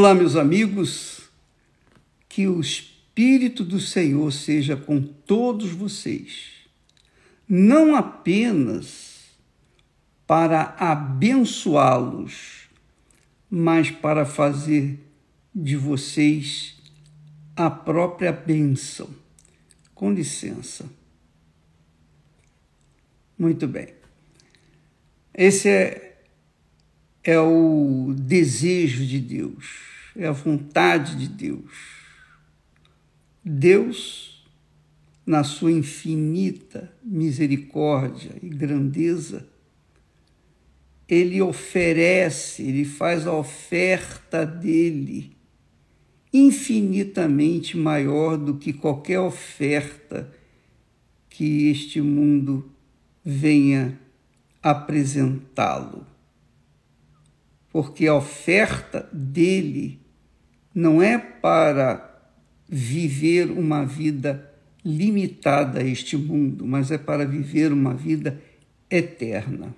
Olá, meus amigos, que o Espírito do Senhor seja com todos vocês, não apenas para abençoá-los, mas para fazer de vocês a própria bênção. Com licença. Muito bem. Esse é é o desejo de Deus, é a vontade de Deus. Deus, na sua infinita misericórdia e grandeza, ele oferece, ele faz a oferta dele infinitamente maior do que qualquer oferta que este mundo venha apresentá-lo porque a oferta dele não é para viver uma vida limitada a este mundo, mas é para viver uma vida eterna.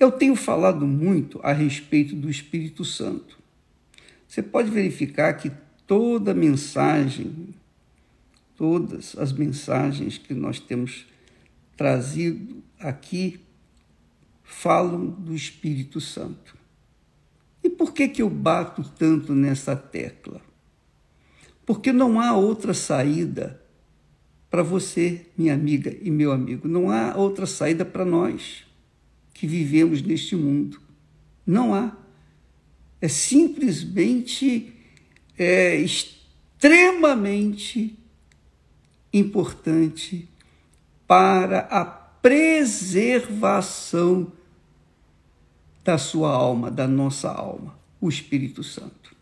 Eu tenho falado muito a respeito do Espírito Santo. Você pode verificar que toda mensagem, todas as mensagens que nós temos trazido aqui falam do Espírito Santo. E por que, que eu bato tanto nessa tecla? Porque não há outra saída para você, minha amiga e meu amigo. Não há outra saída para nós que vivemos neste mundo. Não há. É simplesmente é, extremamente importante para a preservação da sua alma, da nossa alma, o Espírito Santo.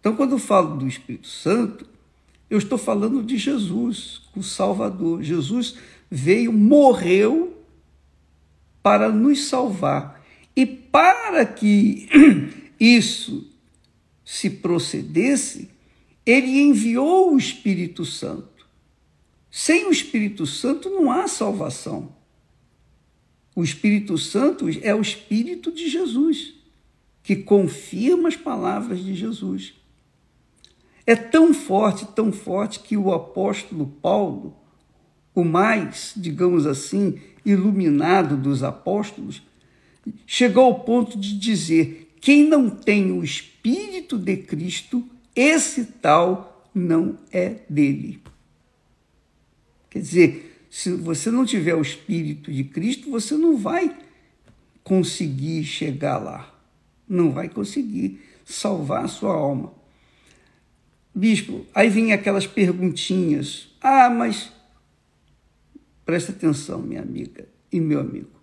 Então, quando eu falo do Espírito Santo, eu estou falando de Jesus, o Salvador. Jesus veio, morreu para nos salvar. E para que isso se procedesse, ele enviou o Espírito Santo. Sem o Espírito Santo não há salvação. O Espírito Santo é o Espírito de Jesus, que confirma as palavras de Jesus. É tão forte, tão forte, que o apóstolo Paulo, o mais, digamos assim, iluminado dos apóstolos, chegou ao ponto de dizer: quem não tem o Espírito de Cristo, esse tal não é dele. Quer dizer, se você não tiver o Espírito de Cristo, você não vai conseguir chegar lá. Não vai conseguir salvar a sua alma. Bispo, aí vem aquelas perguntinhas. Ah, mas presta atenção, minha amiga e meu amigo.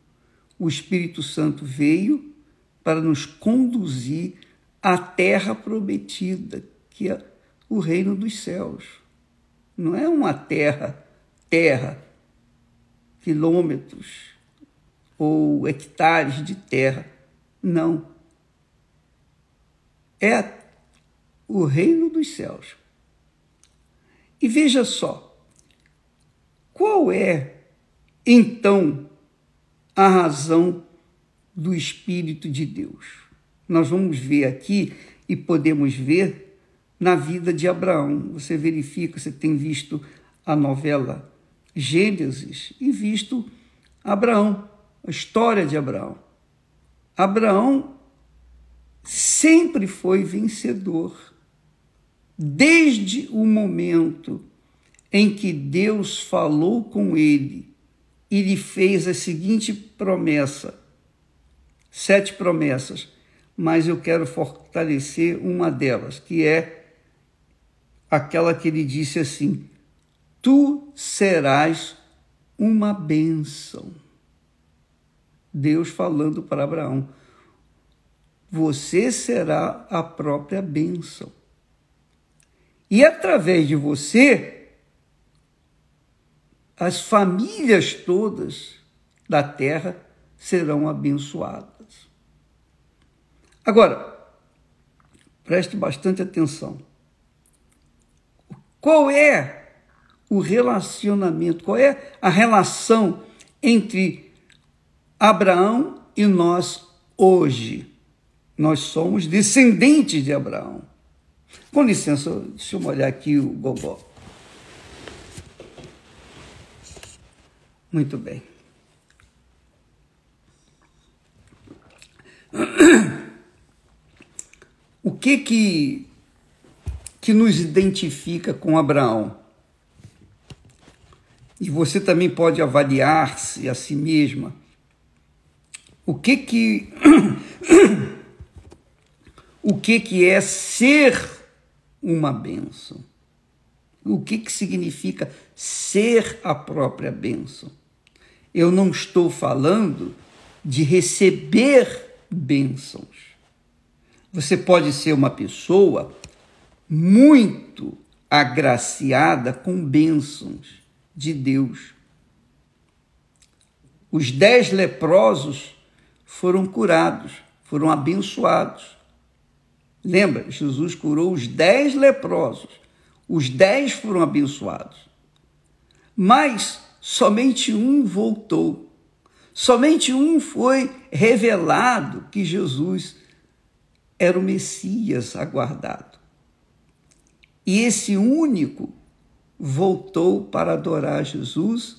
O Espírito Santo veio para nos conduzir à terra prometida, que é o reino dos céus. Não é uma terra, terra quilômetros ou hectares de terra. Não. É o reino dos céus. E veja só, qual é, então, a razão do Espírito de Deus? Nós vamos ver aqui e podemos ver na vida de Abraão. Você verifica, você tem visto a novela Gênesis e visto Abraão, a história de Abraão. Abraão sempre foi vencedor, desde o momento em que Deus falou com ele e lhe fez a seguinte promessa: sete promessas, mas eu quero fortalecer uma delas, que é aquela que ele disse assim: tu serás uma bênção. Deus falando para Abraão: você será a própria bênção. E através de você, as famílias todas da terra serão abençoadas. Agora, preste bastante atenção. Qual é o relacionamento, qual é a relação entre Abraão e nós hoje. Nós somos descendentes de Abraão. Com licença, deixa eu molhar aqui o gogó. Muito bem. O que que, que nos identifica com Abraão? E você também pode avaliar-se a si mesma. O que que o que que é ser uma bênção? O que que significa ser a própria bênção? Eu não estou falando de receber bênçãos. Você pode ser uma pessoa muito agraciada com bênçãos de Deus. Os dez leprosos foram curados, foram abençoados. Lembra? Jesus curou os dez leprosos. Os dez foram abençoados. Mas somente um voltou. Somente um foi revelado que Jesus era o Messias aguardado. E esse único voltou para adorar Jesus,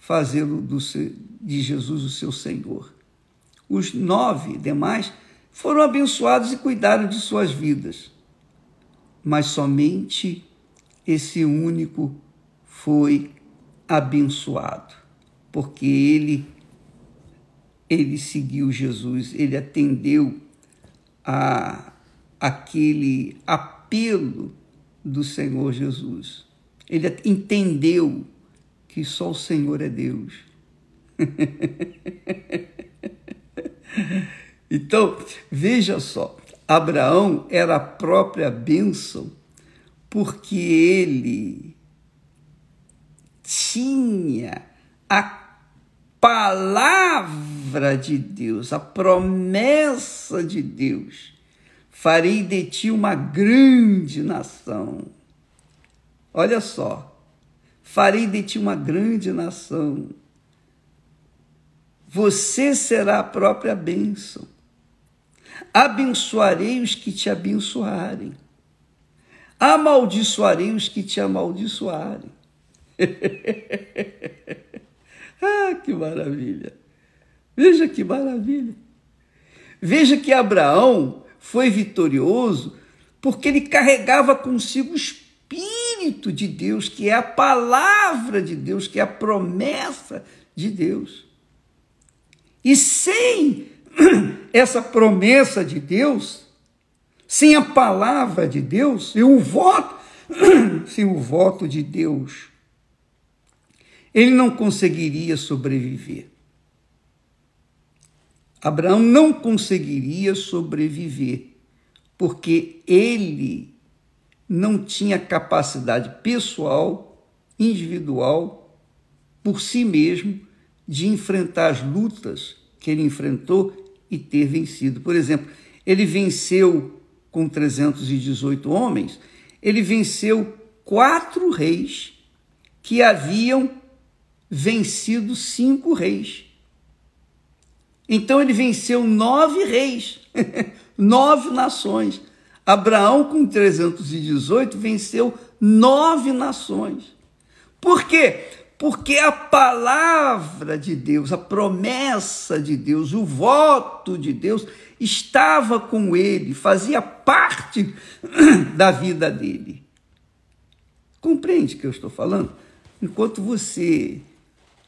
fazê-lo de Jesus o seu Senhor. Os nove demais foram abençoados e cuidaram de suas vidas. Mas somente esse único foi abençoado, porque ele ele seguiu Jesus, ele atendeu a aquele apelo do Senhor Jesus. Ele entendeu que só o Senhor é Deus. então, veja só, Abraão era a própria bênção porque ele tinha a palavra de Deus, a promessa de Deus. Farei de ti uma grande nação. Olha só, farei de ti uma grande nação. Você será a própria bênção. Abençoarei os que te abençoarem. Amaldiçoarei os que te amaldiçoarem. Ah, que maravilha! Veja que maravilha! Veja que Abraão foi vitorioso porque ele carregava consigo o Espírito de Deus, que é a palavra de Deus, que é a promessa de Deus. E sem essa promessa de Deus, sem a palavra de Deus, sem o voto, sem o voto de Deus, ele não conseguiria sobreviver. Abraão não conseguiria sobreviver, porque ele não tinha capacidade pessoal, individual, por si mesmo, de enfrentar as lutas que ele enfrentou e ter vencido. Por exemplo, ele venceu com 318 homens, ele venceu quatro reis que haviam vencido cinco reis. Então ele venceu nove reis, nove nações. Abraão, com 318, venceu nove nações. Por quê? Porque a palavra de Deus, a promessa de Deus, o voto de Deus estava com ele, fazia parte da vida dele. Compreende o que eu estou falando? Enquanto você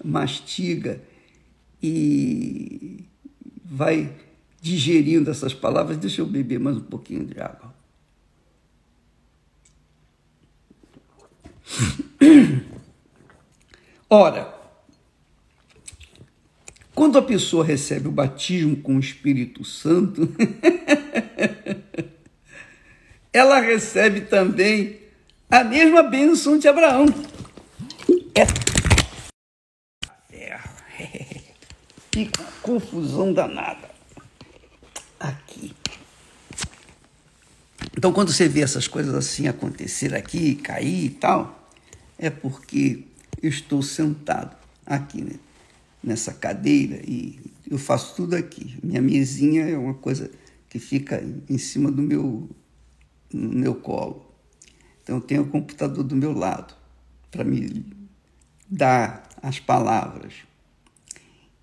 mastiga e vai digerindo essas palavras. Deixa eu beber mais um pouquinho de água. Ora, quando a pessoa recebe o batismo com o Espírito Santo, ela recebe também a mesma bênção de Abraão. É Que confusão danada. Então, quando você vê essas coisas assim acontecer aqui, cair e tal, é porque eu estou sentado aqui né, nessa cadeira e eu faço tudo aqui. Minha mesinha é uma coisa que fica em cima do meu, no meu colo. Então, eu tenho o computador do meu lado para me dar as palavras.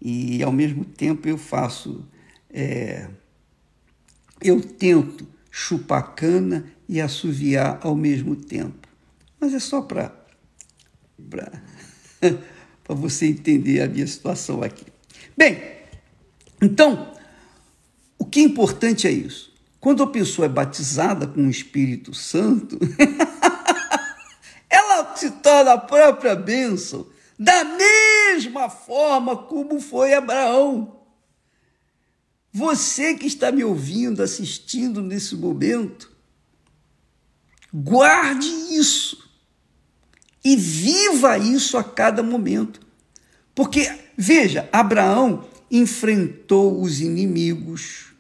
E, ao mesmo tempo, eu faço. É, eu tento chupar cana e assoviar ao mesmo tempo. Mas é só para você entender a minha situação aqui. Bem, então, o que é importante é isso. Quando a pessoa é batizada com o Espírito Santo, ela se torna a própria bênção, da mesma forma como foi Abraão. Você que está me ouvindo, assistindo nesse momento, guarde isso e viva isso a cada momento. Porque, veja, Abraão enfrentou os inimigos,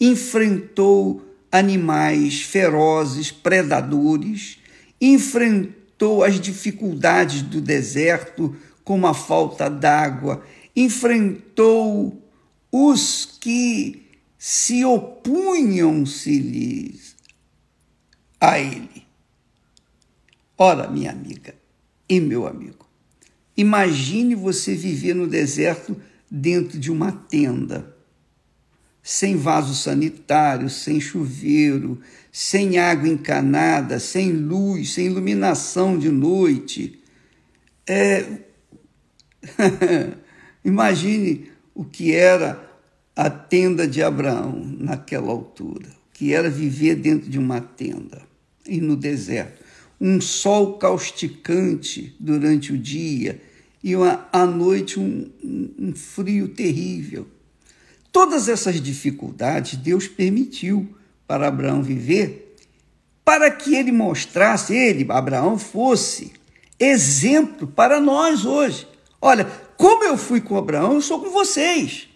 enfrentou animais ferozes, predadores, enfrentou as dificuldades do deserto, como a falta d'água, enfrentou os que se opunham-se-lhes a ele. Ora, minha amiga e meu amigo, imagine você viver no deserto dentro de uma tenda, sem vaso sanitário, sem chuveiro, sem água encanada, sem luz, sem iluminação de noite. É... Imagine o que era a tenda de Abraão naquela altura, que era viver dentro de uma tenda e no deserto. Um sol causticante durante o dia e uma, à noite um, um frio terrível. Todas essas dificuldades Deus permitiu para Abraão viver, para que ele mostrasse, ele, Abraão, fosse exemplo para nós hoje. Olha, como eu fui com Abraão, eu sou com vocês.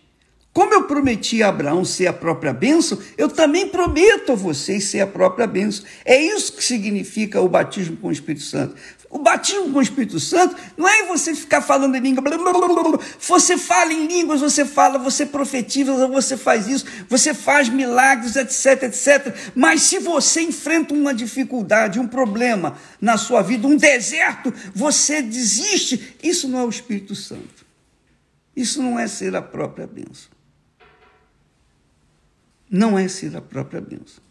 Como eu prometi a Abraão ser a própria bênção, eu também prometo a vocês ser a própria bênção. É isso que significa o batismo com o Espírito Santo. O batismo com o Espírito Santo não é você ficar falando em língua. Blá, blá, blá, você fala em línguas, você fala, você profetiza, você faz isso, você faz milagres, etc, etc. Mas se você enfrenta uma dificuldade, um problema na sua vida, um deserto, você desiste. Isso não é o Espírito Santo. Isso não é ser a própria bênção. Não é ser a própria bênção.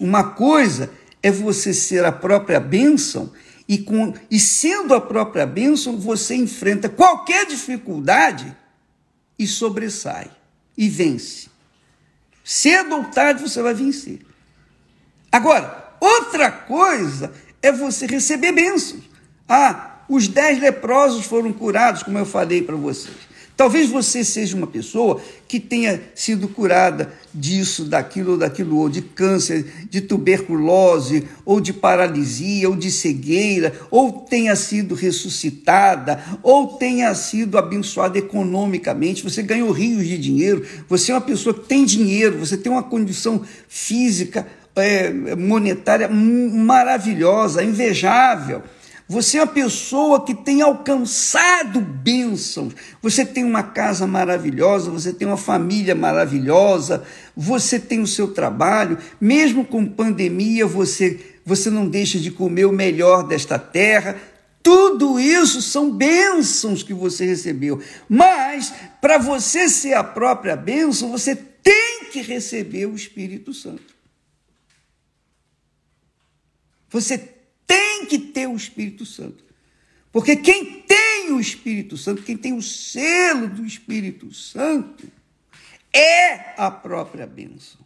Uma coisa é você ser a própria bênção e, com, e sendo a própria bênção, você enfrenta qualquer dificuldade e sobressai e vence. Cedo ou tarde você vai vencer. Agora, outra coisa é você receber bênçãos. Ah, os dez leprosos foram curados, como eu falei para vocês. Talvez você seja uma pessoa que tenha sido curada disso, daquilo ou daquilo, ou de câncer, de tuberculose, ou de paralisia, ou de cegueira, ou tenha sido ressuscitada, ou tenha sido abençoada economicamente. Você ganhou rios de dinheiro, você é uma pessoa que tem dinheiro, você tem uma condição física, é, monetária maravilhosa, invejável. Você é uma pessoa que tem alcançado bênçãos. Você tem uma casa maravilhosa, você tem uma família maravilhosa, você tem o seu trabalho. Mesmo com pandemia, você, você não deixa de comer o melhor desta terra. Tudo isso são bênçãos que você recebeu. Mas, para você ser a própria bênção, você tem que receber o Espírito Santo. Você tem que ter o Espírito Santo. Porque quem tem o Espírito Santo, quem tem o selo do Espírito Santo, é a própria bênção.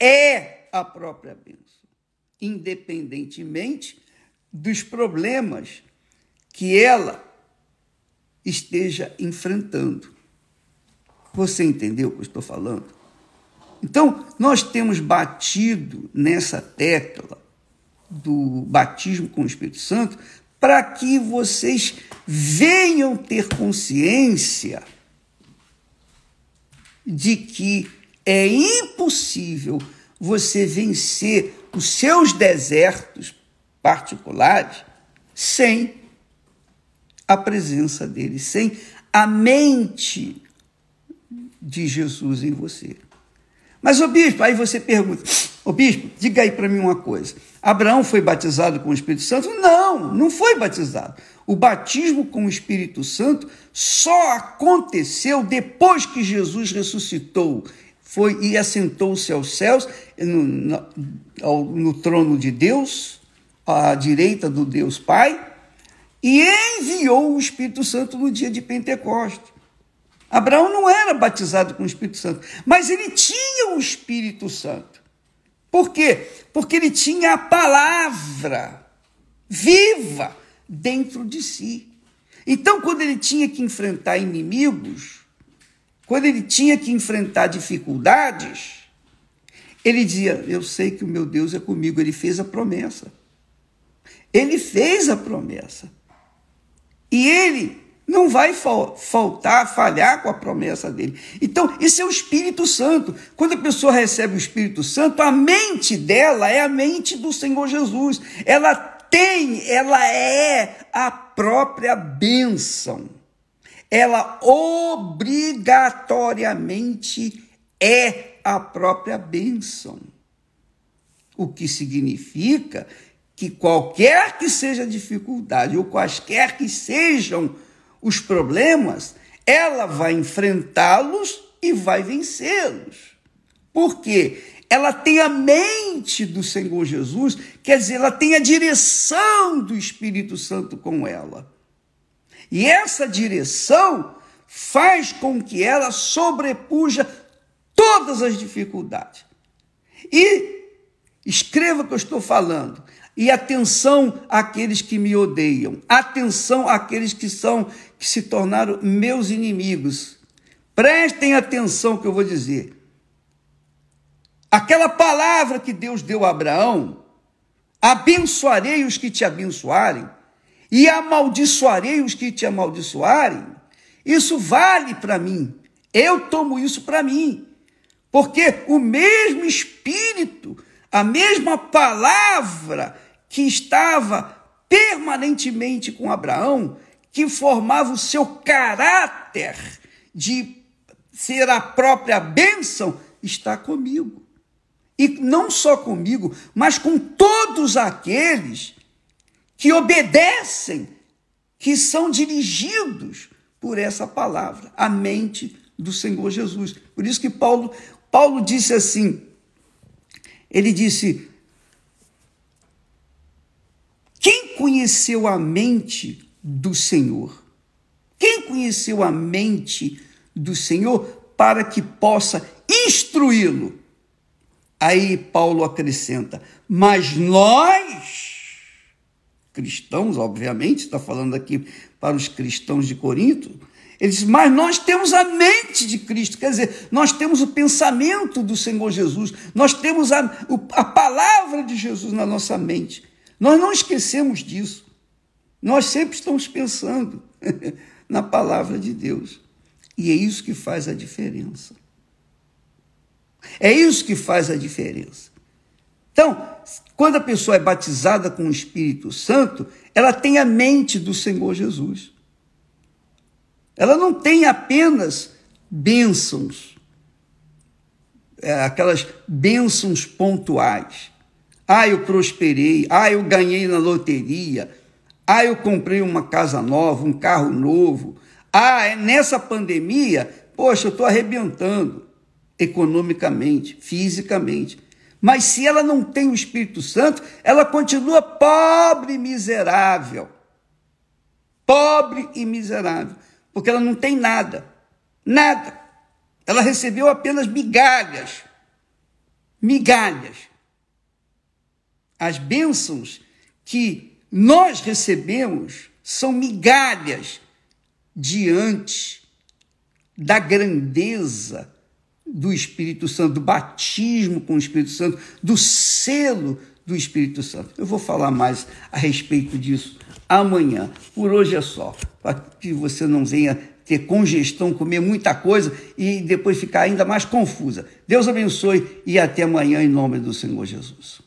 É a própria bênção. Independentemente dos problemas que ela esteja enfrentando. Você entendeu o que eu estou falando? Então, nós temos batido nessa tecla do batismo com o Espírito Santo, para que vocês venham ter consciência de que é impossível você vencer os seus desertos particulares sem a presença dele, sem a mente de Jesus em você. Mas, o bispo, aí você pergunta, o bispo, diga aí para mim uma coisa. Abraão foi batizado com o Espírito Santo? Não, não foi batizado. O batismo com o Espírito Santo só aconteceu depois que Jesus ressuscitou foi e assentou-se aos céus, no, no, no trono de Deus, à direita do Deus Pai, e enviou o Espírito Santo no dia de Pentecostes. Abraão não era batizado com o Espírito Santo, mas ele tinha o Espírito Santo. Por quê? Porque ele tinha a palavra viva dentro de si. Então, quando ele tinha que enfrentar inimigos, quando ele tinha que enfrentar dificuldades, ele dizia: Eu sei que o meu Deus é comigo. Ele fez a promessa. Ele fez a promessa. E ele não vai faltar, falhar com a promessa dele. Então, esse é o Espírito Santo. Quando a pessoa recebe o Espírito Santo, a mente dela é a mente do Senhor Jesus. Ela tem, ela é a própria bênção ela obrigatoriamente é a própria bênção. O que significa que qualquer que seja a dificuldade ou quaisquer que sejam os problemas, ela vai enfrentá-los e vai vencê-los. Por quê? Ela tem a mente do Senhor Jesus, quer dizer, ela tem a direção do Espírito Santo com ela. E essa direção faz com que ela sobrepuja todas as dificuldades. E escreva o que eu estou falando. E atenção àqueles que me odeiam. Atenção àqueles que são que se tornaram meus inimigos. Prestem atenção que eu vou dizer. Aquela palavra que Deus deu a Abraão, abençoarei os que te abençoarem e amaldiçoarei os que te amaldiçoarem, isso vale para mim. Eu tomo isso para mim. Porque o mesmo Espírito, a mesma palavra que estava permanentemente com Abraão, que formava o seu caráter de ser a própria bênção, está comigo. E não só comigo, mas com todos aqueles que obedecem, que são dirigidos por essa palavra, a mente do Senhor Jesus. Por isso que Paulo, Paulo disse assim: ele disse: Quem conheceu a mente do Senhor? Quem conheceu a mente do Senhor para que possa instruí-lo? Aí Paulo acrescenta: Mas nós cristãos, obviamente, está falando aqui para os cristãos de Corinto. Ele diz, mas nós temos a mente de Cristo, quer dizer, nós temos o pensamento do Senhor Jesus, nós temos a, a palavra de Jesus na nossa mente. Nós não esquecemos disso. Nós sempre estamos pensando na palavra de Deus. E é isso que faz a diferença. É isso que faz a diferença. Então, quando a pessoa é batizada com o Espírito Santo, ela tem a mente do Senhor Jesus. Ela não tem apenas bênçãos, é, aquelas bênçãos pontuais. Ah, eu prosperei. Ah, eu ganhei na loteria. Ah, eu comprei uma casa nova, um carro novo. Ah, é nessa pandemia, poxa, eu estou arrebentando economicamente, fisicamente. Mas se ela não tem o Espírito Santo, ela continua pobre e miserável. Pobre e miserável. Porque ela não tem nada. Nada. Ela recebeu apenas migalhas. Migalhas. As bênçãos que nós recebemos são migalhas diante da grandeza do Espírito Santo, do batismo com o Espírito Santo, do selo do Espírito Santo. Eu vou falar mais a respeito disso amanhã. Por hoje é só, para que você não venha ter congestão, comer muita coisa e depois ficar ainda mais confusa. Deus abençoe e até amanhã em nome do Senhor Jesus.